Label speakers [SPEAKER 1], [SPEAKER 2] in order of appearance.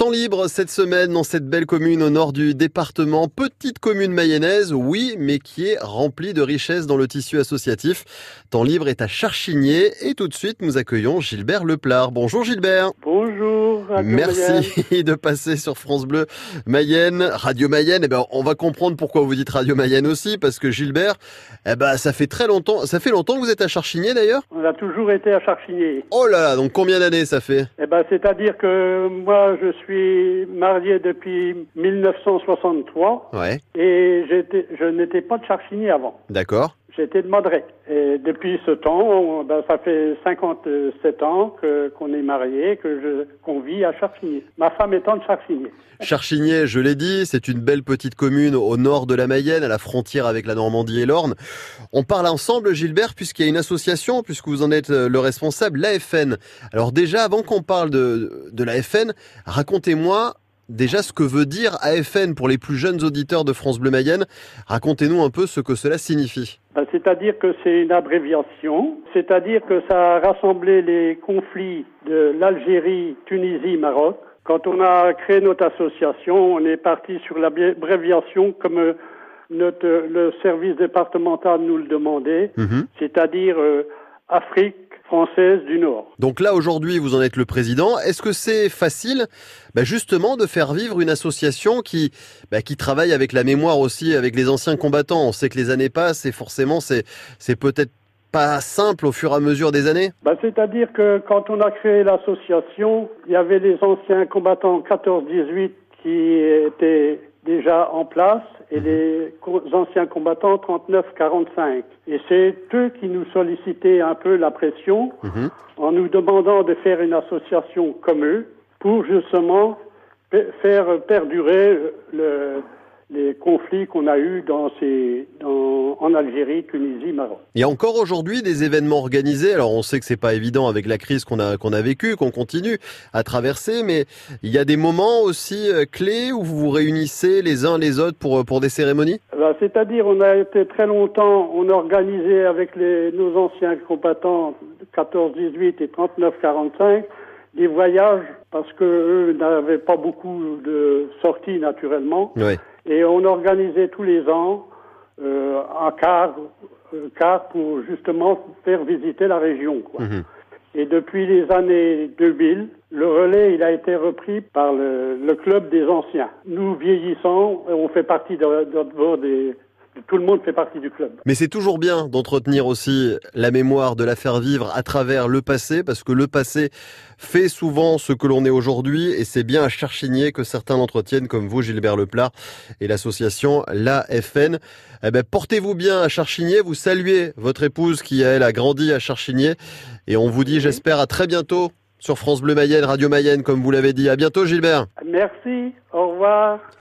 [SPEAKER 1] Temps libre cette semaine dans cette belle commune au nord du département, petite commune mayonnaise, oui, mais qui est remplie de richesses dans le tissu associatif. Temps libre est à Charchigné et tout de suite nous accueillons Gilbert Leplard. Bonjour Gilbert.
[SPEAKER 2] Bonjour.
[SPEAKER 1] Merci de passer sur France Bleu Mayenne, Radio Mayenne. Eh ben, on va comprendre pourquoi vous dites Radio Mayenne aussi, parce que Gilbert, eh ben, ça fait très longtemps, ça fait longtemps que vous êtes à Charchigné d'ailleurs?
[SPEAKER 2] On a toujours été à Charchigné.
[SPEAKER 1] Oh là là, donc combien d'années ça fait?
[SPEAKER 2] Eh ben, c'est-à-dire que moi, je suis suis marié depuis 1963.
[SPEAKER 1] Ouais.
[SPEAKER 2] Et je n'étais pas de Charchigny avant.
[SPEAKER 1] D'accord.
[SPEAKER 2] J'étais de Madré. Et depuis ce temps, ben, ça fait 57 ans qu'on est mariés, qu'on vit à Charchigny. Ma femme étant de Charchigny.
[SPEAKER 1] Charchigny, je l'ai dit, c'est une belle petite commune au nord de la Mayenne, à la frontière avec la Normandie et l'Orne. On parle ensemble, Gilbert, puisqu'il y a une association, puisque vous en êtes le responsable, l'AFN. Alors déjà, avant qu'on parle de, de l'AFN, racontez-moi déjà ce que veut dire AFN pour les plus jeunes auditeurs de France Bleu Mayenne. Racontez-nous un peu ce que cela signifie.
[SPEAKER 2] Ben, c'est-à-dire que c'est une abréviation, c'est-à-dire que ça a rassemblé les conflits de l'Algérie, Tunisie, Maroc. Quand on a créé notre association, on est parti sur l'abréviation comme euh, notre, le service départemental nous le demandait,
[SPEAKER 1] Mhm.
[SPEAKER 2] c'est-à-dire euh, Afrique française du Nord.
[SPEAKER 1] Donc là, aujourd'hui, vous en êtes le président. Est-ce que c'est facile, bah, justement, de faire vivre une association qui, bah, qui travaille avec la mémoire aussi, avec les anciens combattants? On sait que les années passent et forcément, c'est, c'est peut-être pas simple au fur et à mesure des années?
[SPEAKER 2] Ben, C'est-à-dire que quand on a créé l'association, il y avait les anciens combattants 14-18 qui étaient déjà en place et les co- anciens combattants 39-45. Et c'est eux qui nous sollicitaient un peu la pression
[SPEAKER 1] Mhm.
[SPEAKER 2] en nous demandant de faire une association comme eux pour justement faire perdurer le- les conflits qu'on a eus dans ces, dans, en Algérie, Tunisie, Maroc.
[SPEAKER 1] Il y a encore aujourd'hui des événements organisés. Alors on sait que c'est pas évident avec la crise qu'on a qu'on a vécue, qu'on continue à traverser, mais il y a des moments aussi euh, clés où vous vous réunissez les uns les autres pour pour des cérémonies?
[SPEAKER 2] Ben, C'est-à-dire, on a été très longtemps, on a organisé avec les, nos anciens combattants 14-18 et 39-45 des voyages parce que eux n'avaient pas beaucoup de sorties naturellement.
[SPEAKER 1] Ouais.
[SPEAKER 2] Et on organisait tous les ans euh, un car, un car pour justement faire visiter la région. Quoi.
[SPEAKER 1] Mhm.
[SPEAKER 2] Et depuis les années 2000, le relais il a été repris par le, le club des anciens. Nous vieillissants, on fait partie de, de- des, tout le monde fait partie du club.
[SPEAKER 1] Mais c'est toujours bien d'entretenir aussi la mémoire, de la faire vivre à travers le passé, parce que le passé fait souvent ce que l'on est aujourd'hui, et c'est bien à Charchigné que certains l'entretiennent, comme vous, Gilbert Leplat, et l'association l'AFN. Eh ben, portez-vous bien à Charchigné, vous saluez votre épouse qui, elle, a grandi à Charchigné, et on vous dit, j'espère, à très bientôt sur France Bleu Mayenne, Radio Mayenne, comme vous l'avez dit. À bientôt, Gilbert.
[SPEAKER 2] Merci, au revoir.